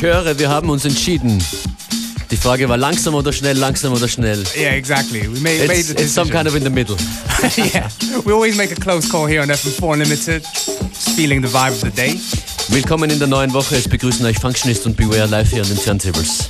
Ich höre, wir haben uns entschieden. Die Frage war langsam oder schnell, langsam oder schnell. Yeah, exactly. We made, made It's, the it's some decision. kind of in the middle. yeah, we always make a close call here on FM4 Unlimited. Just feeling the vibe of the day. Willkommen in der neuen Woche. Es begrüßen euch Functionist und Beware live hier an den Turntables.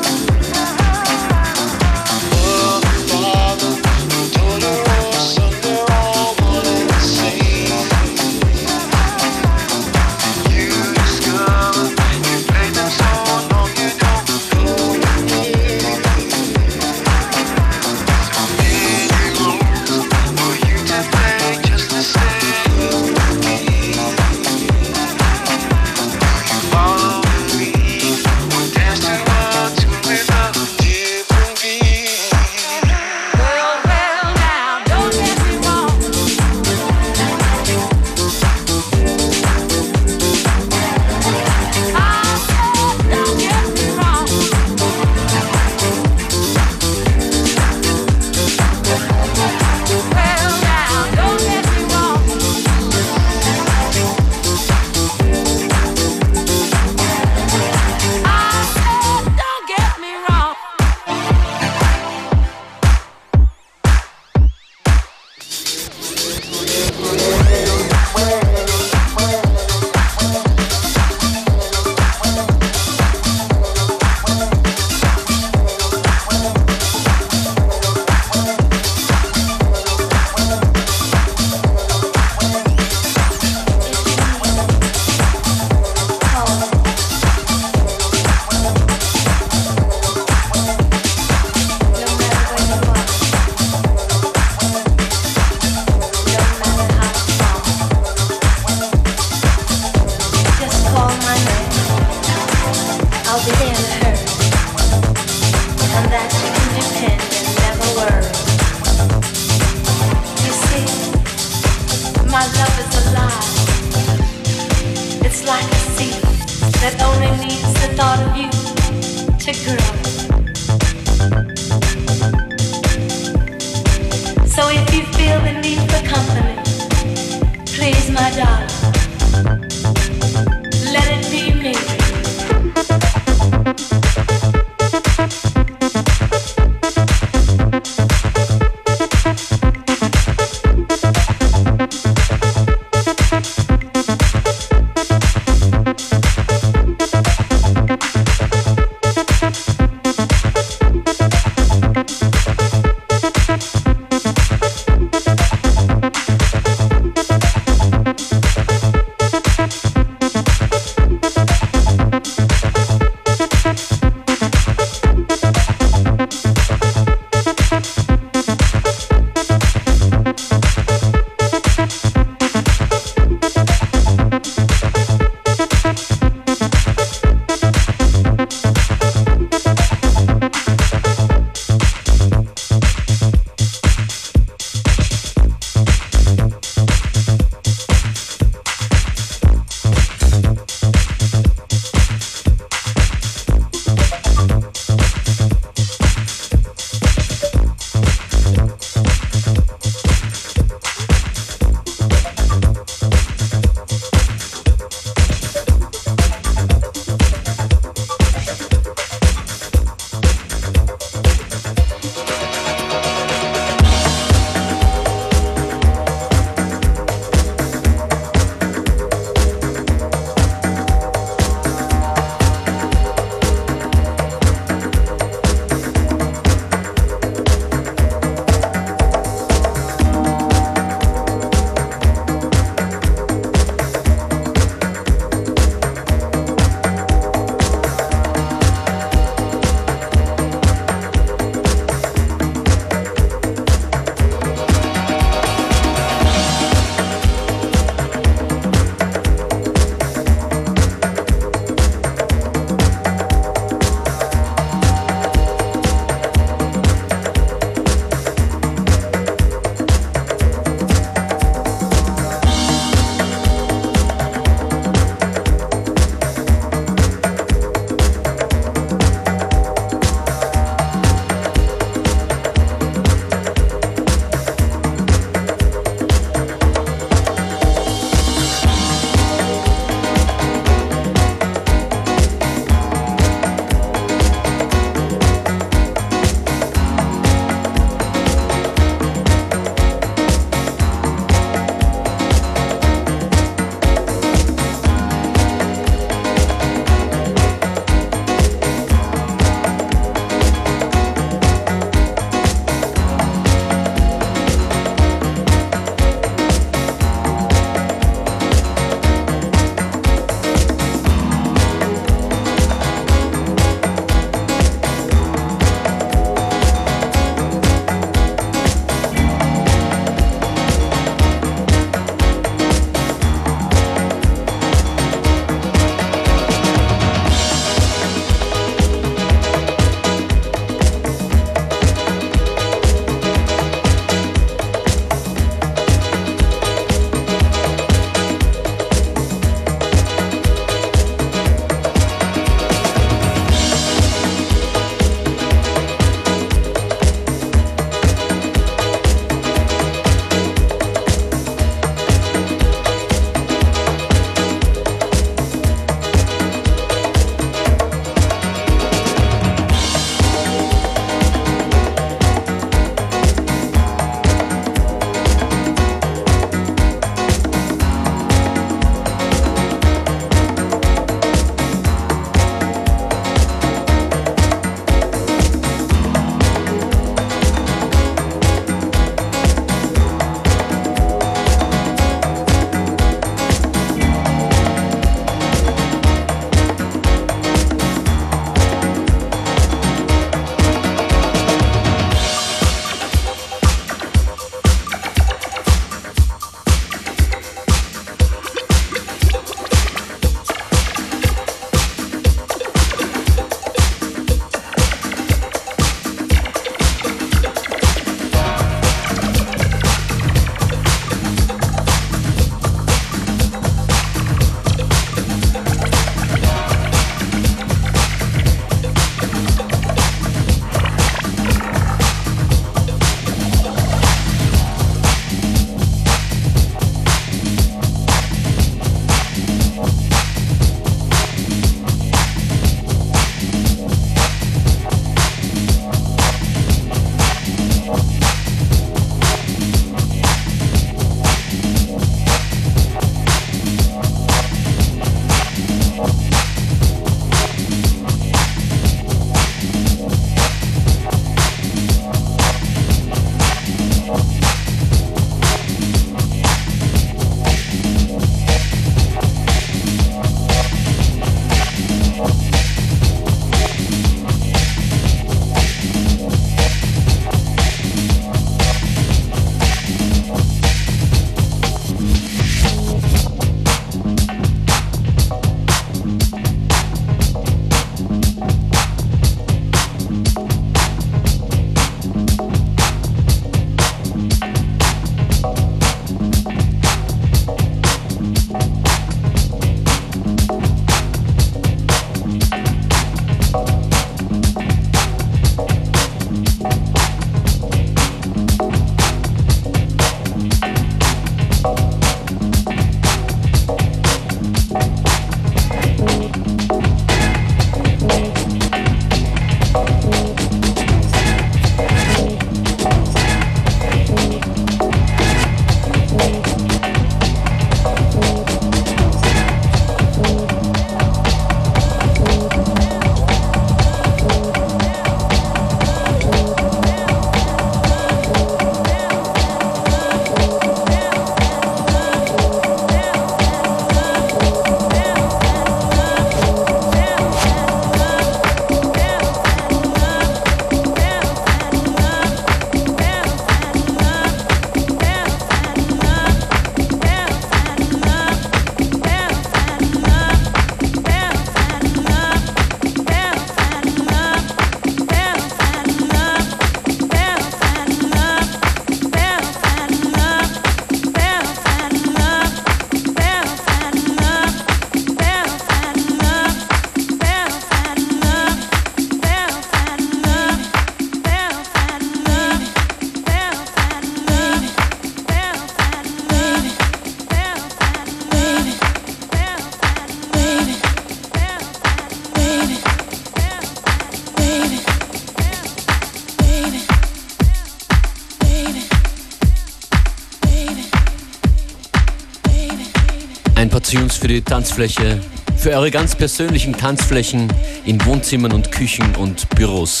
Tanzfläche, für eure ganz persönlichen Tanzflächen in Wohnzimmern und Küchen und Büros.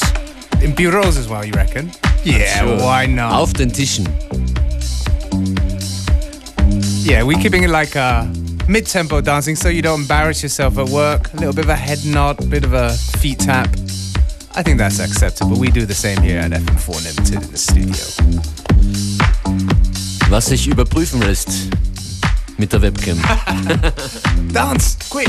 In bureaus as well, you reckon? Yeah, Sure. why not? Auf den Tischen. Yeah, we're keeping it like uh, mid-tempo dancing so you don't embarrass yourself at work. A little bit of a head nod, a bit of a feet tap. I think that's acceptable. We do the same here at FM4 Unlimited in the studio. Was sich überprüfen lässt mit der Webcam. Dance, quick!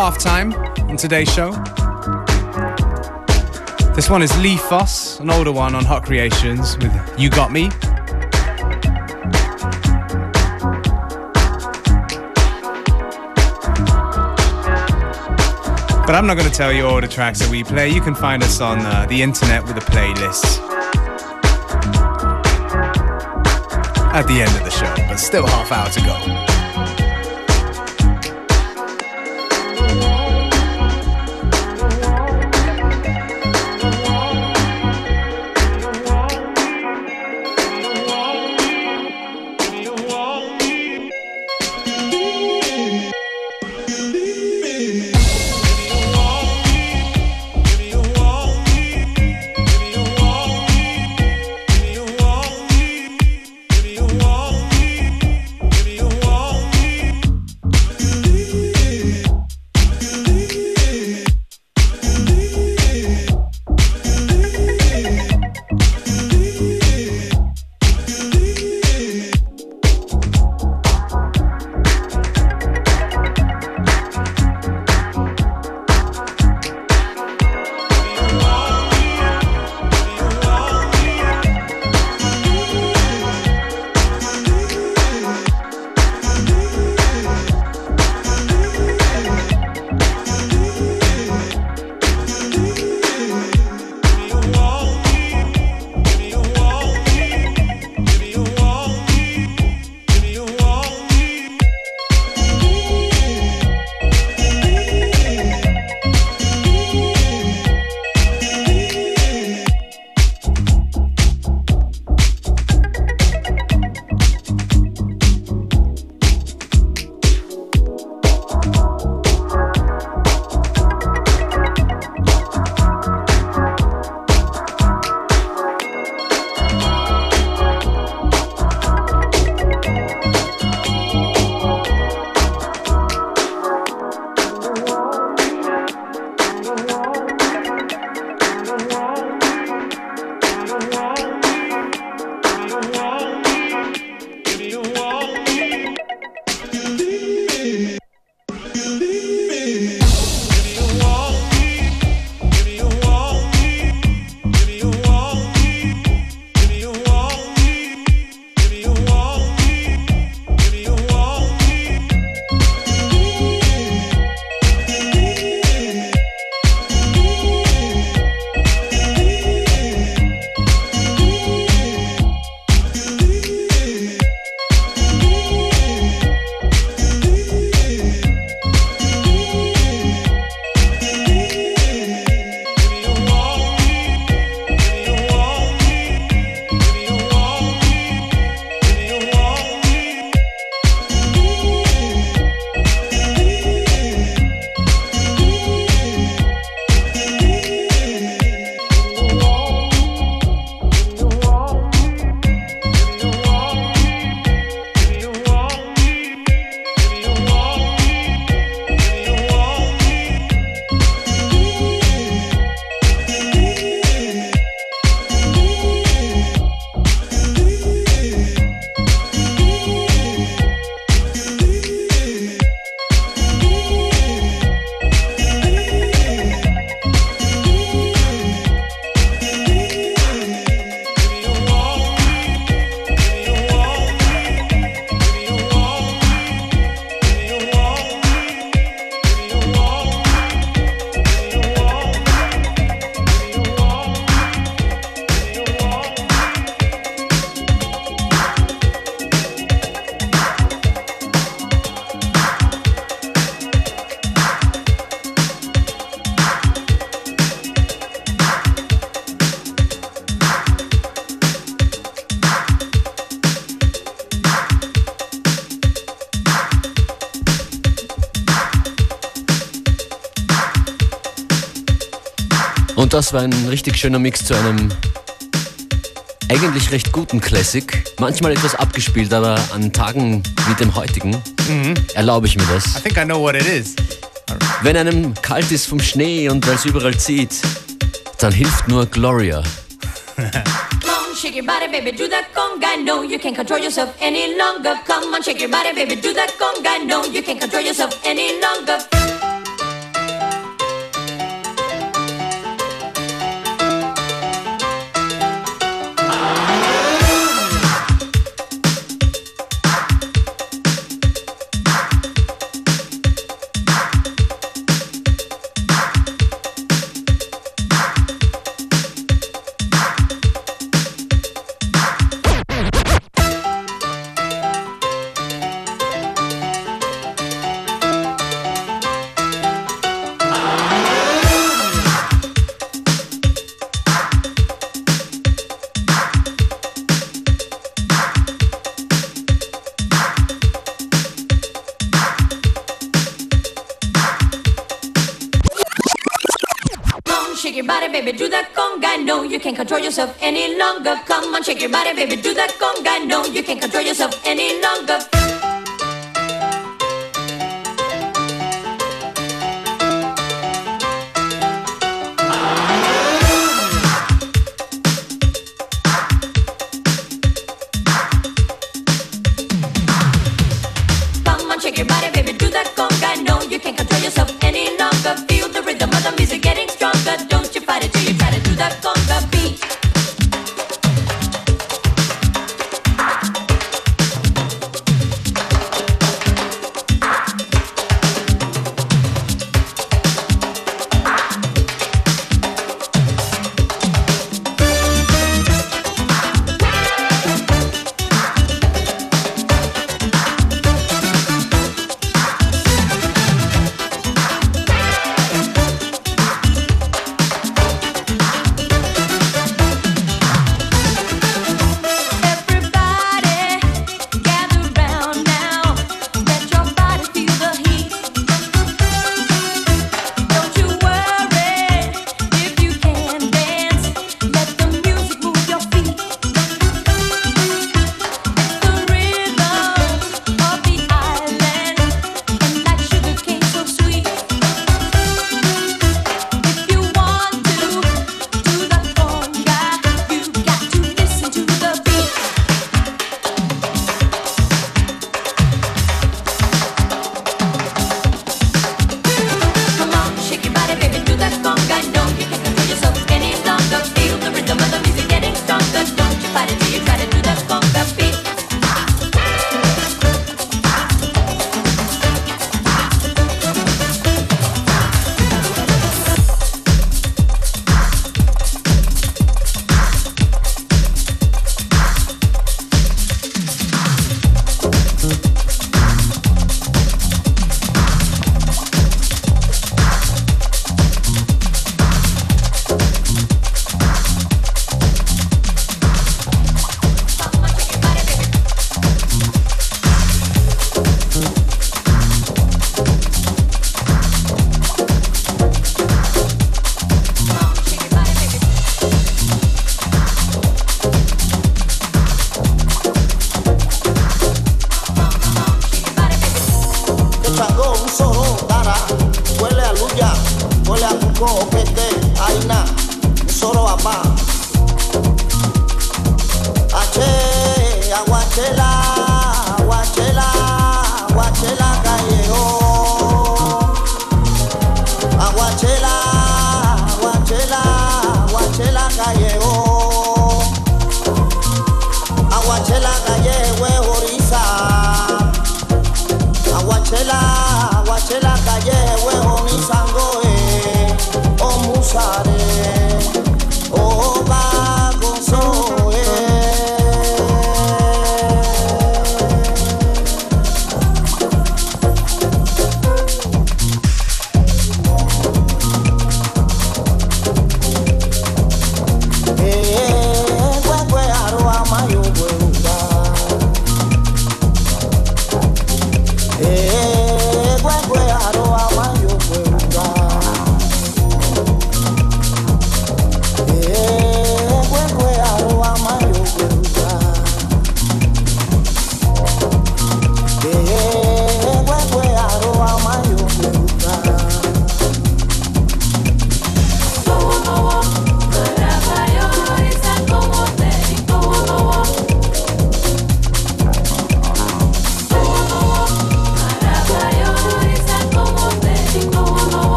We're half time on today's show. This one is Lee Foss, an older one on Hot Creations with You Got Me. But I'm not going to tell you all the tracks that we play. You can find us on uh, the internet with a playlist at the end of the show, but still half hour to go. Das war ein richtig schöner Mix zu einem eigentlich recht guten Classic. Manchmal etwas abgespielt, aber an Tagen wie dem heutigen mhm. erlaube ich mir das. I think I know what it is. Wenn einem kalt ist vom Schnee und weil es überall zieht, dann hilft nur Gloria. shake your body, baby, do that conga. No, you can't control yourself any longer. Come on, shake your body, baby, do that conga. No, you can't control yourself any longer. Yourself any longer. Come on, shake your body, baby,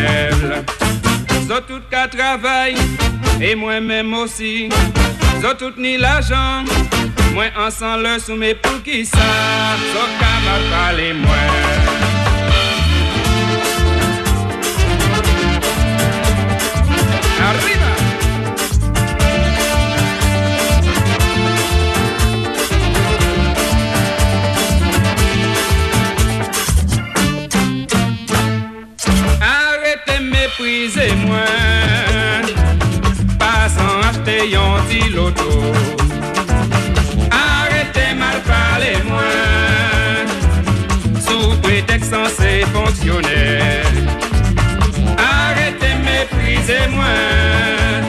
d'immeubles. Zot tout qu'à travail, et moi-même aussi. Zot tout ni l'argent, moi ensemble le soumet pour qui ça? Zot qu'à mal parlez-moi. Arriba! prize mwen Pasan achete yon ti loto Arrete mal pale mwen Sous prétexte censé se Arrêtez, Arrete me prize mwen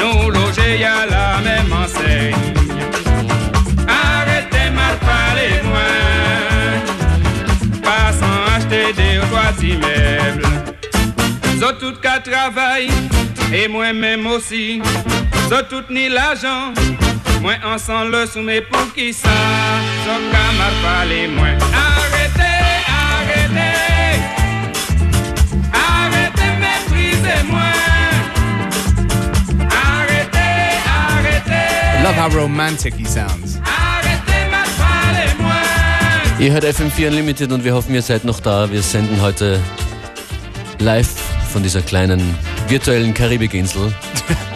Nou la même enseigne. Arrete mal pale mwen Pasan achete de ou doa ti meble Zot tout ka travay, e mwen menm osi Zot tout ni l'ajan, mwen ansan le soume pou ki sa Zot ka ma pale mwen Arrete, arrete, arrete metrize mwen Arrete, arrete Love how romantic he sounds. Ihr hört FM4 Unlimited und wir hoffen, ihr seid noch da. Wir senden heute live von dieser kleinen virtuellen Karibikinsel.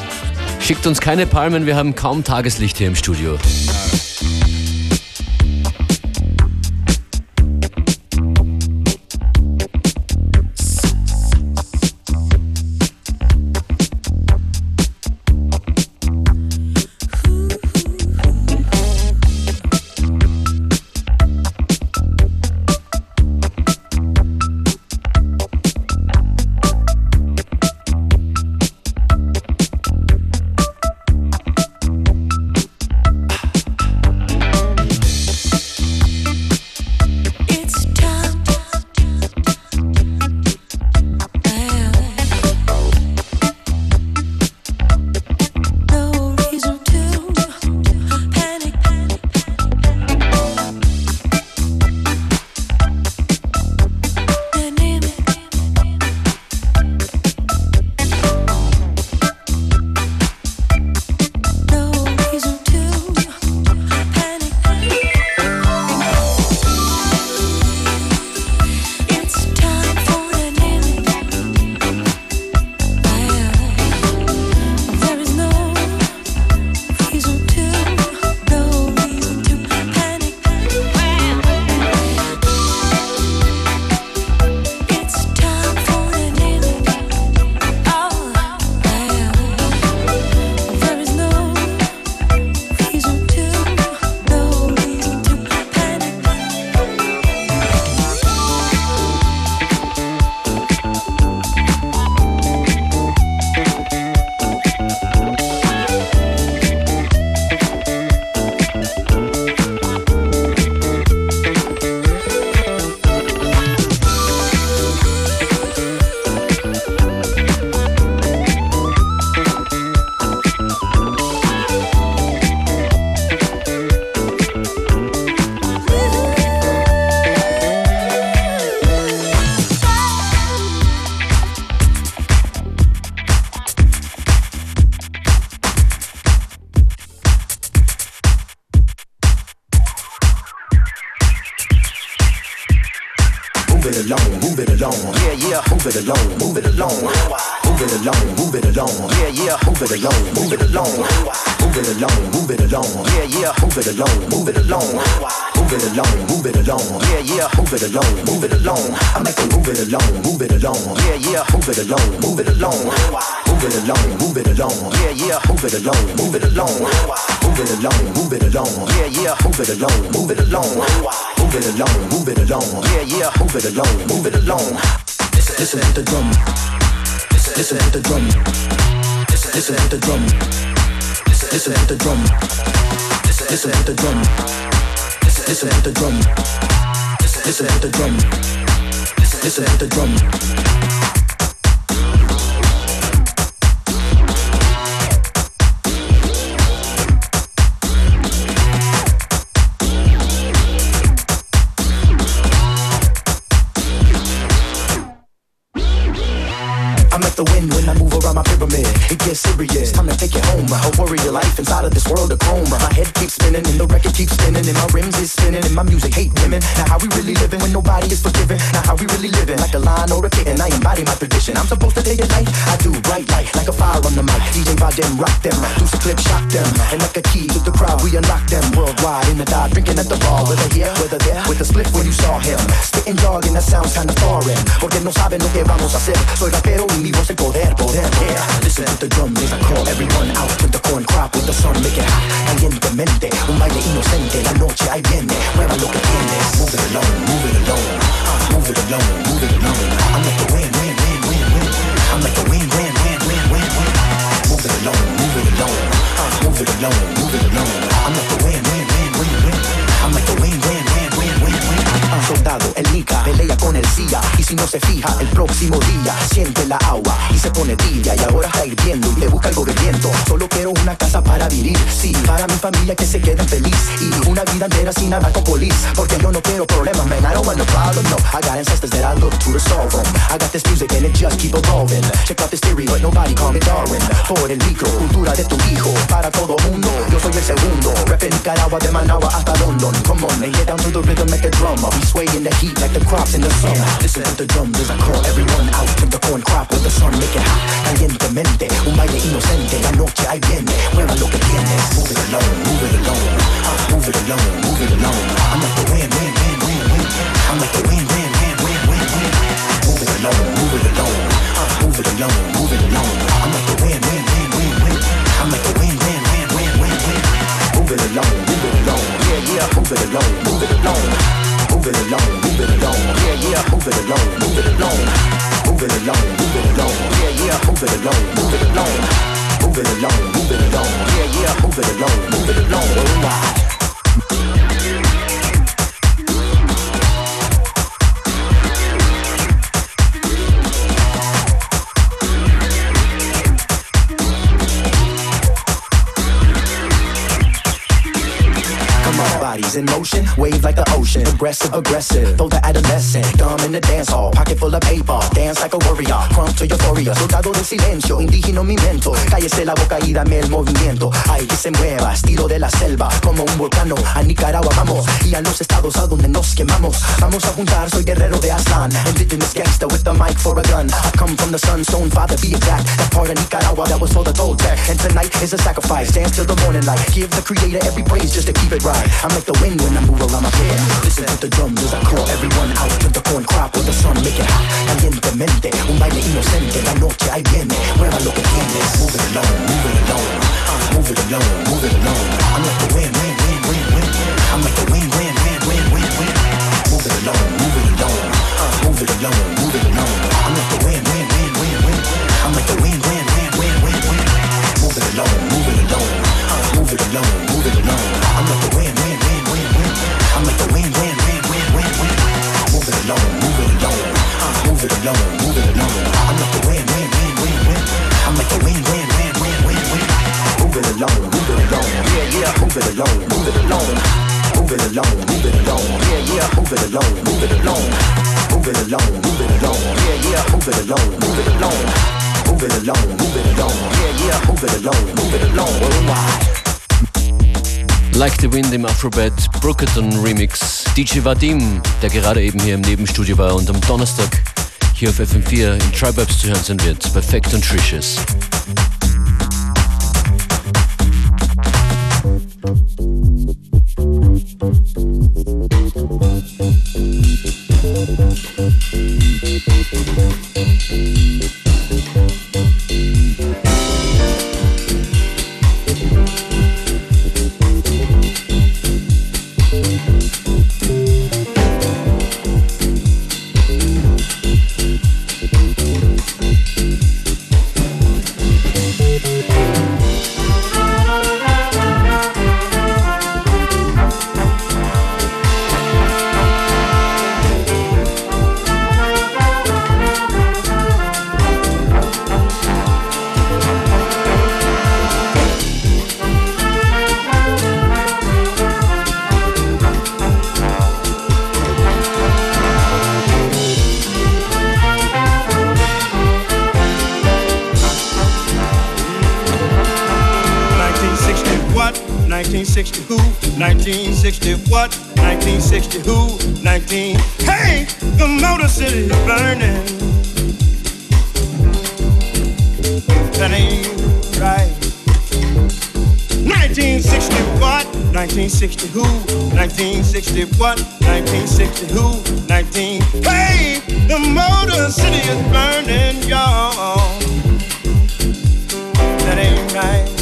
Schickt uns keine Palmen, wir haben kaum Tageslicht hier im Studio. It along, move it along. Move it along, move it along. Yeah, yeah. Move it along, move it along. Move it along, move it along. Yeah, yeah. Move it along, move it along. Listen to the drum. Listen to the drum. Listen to the drum. Listen to the drum. Listen to the drum. Listen to the drum. Listen to the drum. Listen Listen to the drum. The wind when I move around my pyramid. It gets serious. Time to take it home. A warrior life inside of this world of chrome. My head keeps spinning and the record keeps spinning and my rims is spinning and my music hate women. Now how we really living when nobody is forgiving? Now how we really living? Like a line or a kitten, I embody my tradition. I'm supposed to take it light. I do bright light like a fire on the mic. DJ Vadim rock them, do some clip shock them, and like a key to the crowd we unlock them worldwide in the dive, drinking at the bar, whether here, whether there, with a split when you saw him. Spitting jargon that sounds kinda foreign, porque no saben lo que vamos a hacer. Soy rapero y mi voz es poder, poder, yeah. Listen to the drum, as I call everyone out with the corn crop, with the sun, make it hot, calientemente, un baile inocente, la noche ahí viene, mueva lo que tienes. Move it along, move it along, uh, move it along, move it along. I'm like the wind, wind, wind, wind, wind. I'm like the wind, wind, wind, wind, wind, wind. Move it along, move it along, uh, move it along, move it along. I'm like the wind, El Nika, pelea con el CIA Y si no se fija, el próximo día Siente la agua y se pone tibia. Y ahora está hirviendo y le busca algo viento. Solo quiero una casa para vivir Sí, para mi familia que se queden feliz. Y una vida entera sin nada con polis Porque yo no quiero problemas, man I don't want no problem, no. I got ancestors that I look to to solve them I got this music and it just keep evolving. Check out this theory, but nobody call me Darwin. Por el micro, cultura de tu hijo Para todo mundo, yo soy el segundo Reppin' Nicaragua de Managua hasta London. Come on, and get down to the rhythm, make the drum We sway in the heat like the crops in the sun Listen to the drum, as I call everyone out With the corn crop, with the sun, make it hot Calientemente, un baile inocente La noche ahí viene, mueva lo que tienes Move it along, move it along uh, Move it along, move it along I'm like the wind, wind, wind, wind, wind I'm like the wind, wind, wind, wind, wind, wind Move it along, move it along uh, Move it along, move it along I'm like the wind, wind, wind, wind, wind I'm like the wind, wind, wind, wind, wind, wind Move it along, move it along Yeah, yeah, move it along, move it along Move it along, move it along. Yeah, yeah, move it along, move it along. Move it along, move it along. Yeah, yeah, move it along, move it along. Move it along, move it along. Yeah, yeah, move it along, move it along. Oh, Alright in motion, wave like the ocean. Aggressive, aggressive, throw the adolescent. Dumb in the dance hall, pocket full of paper. Dance like a warrior, crump to euphoria. Soldado del silencio, indígena mi mento. Cállese la boca y dame el movimiento. Ay, que se mueva, estilo de la selva. Como un volcano, a Nicaragua vamos. Y a los estados a donde nos quemamos. Vamos a juntar, soy guerrero de Aslan. Indigenous gangster with the mic for a gun. I come from the sunstone, father be exact. That part of Nicaragua that was for the gold tech. And tonight is a sacrifice. Dance till the morning light. Give the creator every praise just to keep it right. I'm like the wind when I move around my bed. Listen to the drums as I call everyone out to the corn crop with the sun make it hot. Calientemente, un baile inocente. La noche ahí viene. Mueva lo que tienes. Move it along, move it along. Uh, move it along, move it along. I'm like the wind, wind, wind, wind, wind. I'm like the wind, wind, wind, wind, wind, wind. Move it along, move it along. Uh, move it along, move it along. I'm like the wind, wind, wind, wind, wind. I'm like the wind, wind, wind, wind, wind, wind. Move it along, move it along. Uh, move it along, move it along. like the win. I'm like the Wind im Afrobat Brookerton Remix. DJ Vadim, der gerade eben hier im Nebenstudio war und am Donnerstag hier auf FM4 in Tribe Vibes zu hören sein wird. Perfekt und Trishes. 1960 who? 1960 what? 1960 who? 19. Hey, the Motor City is burning. That ain't right. 1960 what? 1960 who? 1960 what? 1960 who? 19. Hey, the Motor City is burning, y'all. That ain't right.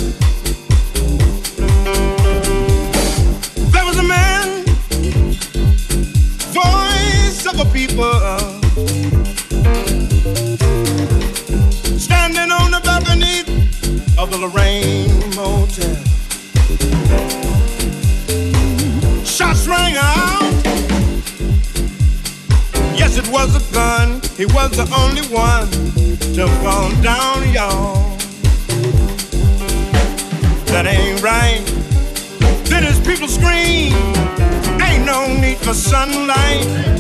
People, standing on the balcony of the Lorraine Motel. Shots rang out. Yes, it was a gun. He was the only one to fall down, y'all. That ain't right. Then his people scream. Ain't no need for sunlight.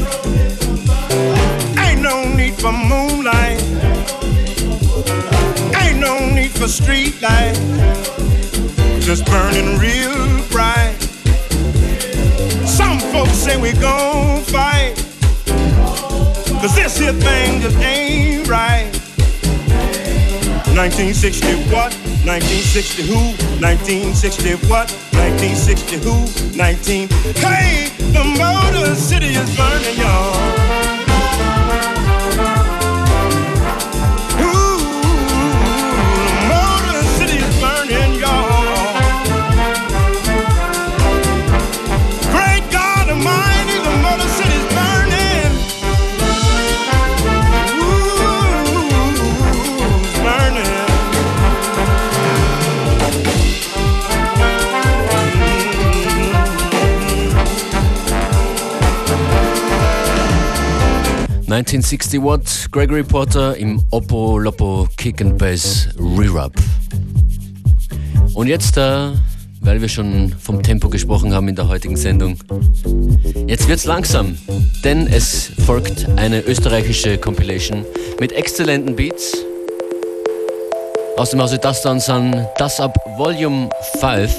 For moonlight. Ain't no need for street light. Just burning real bright. Some folks say we gon' fight. Cause this here thing just ain't right. 1960 what? 1960 who? 1960 what? 1960 who? 19. Hey, the Motor City is burning, y'all. ...1960 Watt, Gregory Porter im Oppo Loppo Kick and Bass Re-Rub. Und jetzt, äh, weil wir schon vom Tempo gesprochen haben in der heutigen Sendung, jetzt wird's langsam, denn es folgt eine österreichische Compilation mit exzellenten Beats. Aus dem Hause Das dann sind Das Up Volume 5.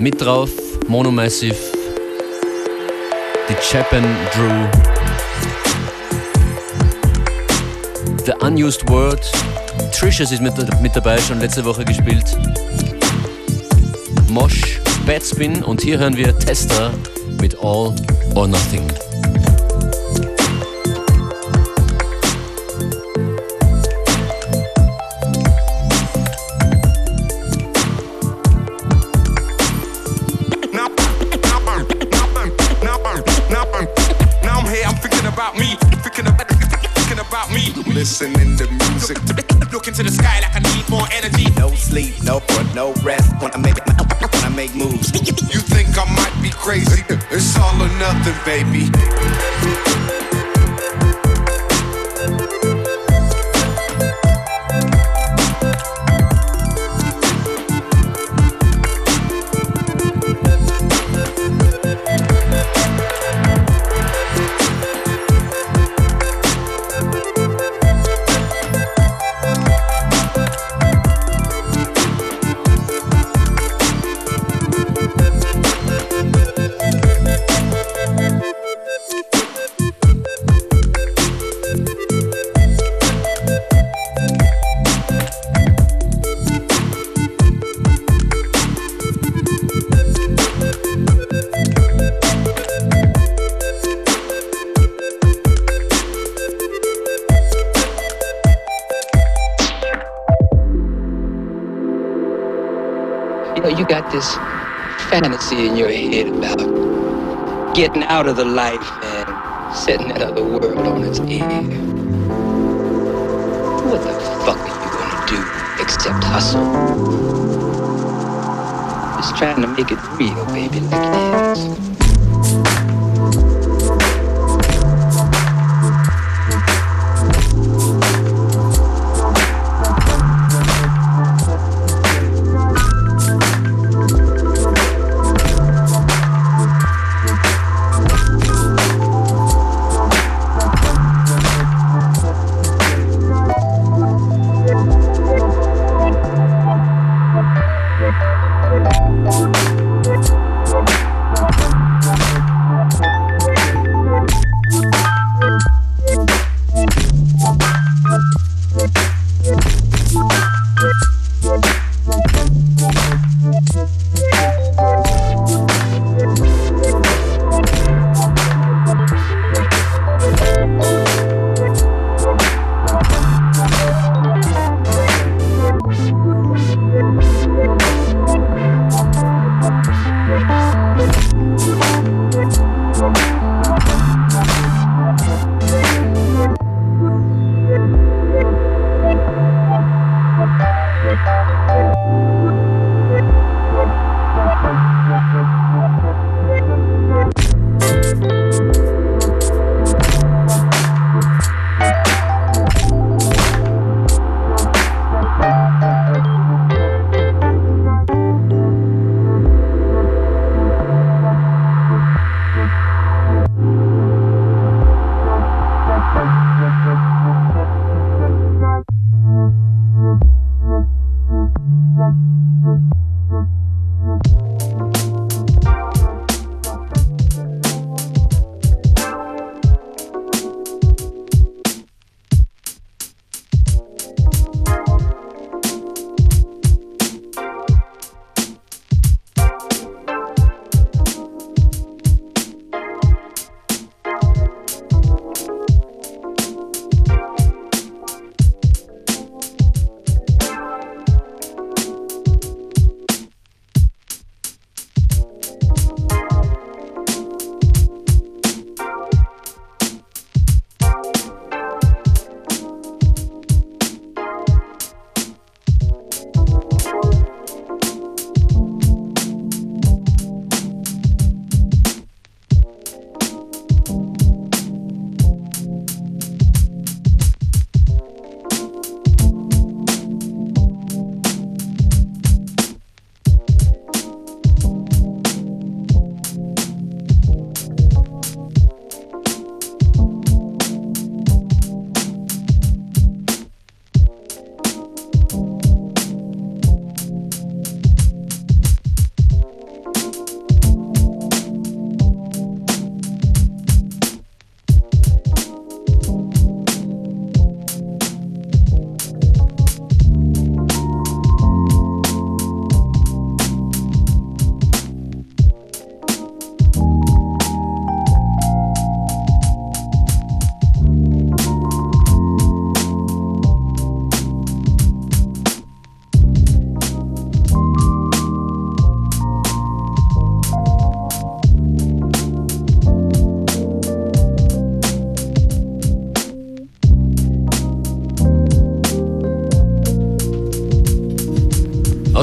Mit drauf Monomassive, die Chapin Drew, The Unused Word, Trishas ist mit, mit dabei, schon letzte Woche gespielt, Mosh, Badspin und hier hören wir Tester mit All or Nothing. No rest. When I make when I make moves, You think I might be crazy? It's all or nothing, baby. This fantasy in your head about getting out of the life and setting that other world on its ear. What the fuck are you gonna do except hustle? Just trying to make it real, baby, like it is.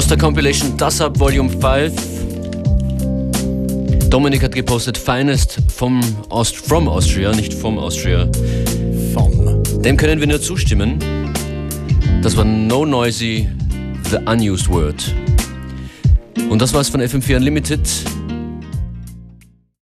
Aus der Compilation Das Up Volume 5. Dominik hat gepostet Finest vom Aust from Austria, nicht vom Austria. Vom. Dem können wir nur zustimmen. Das war No Noisy, The Unused Word. Und das war's von FM4 Unlimited.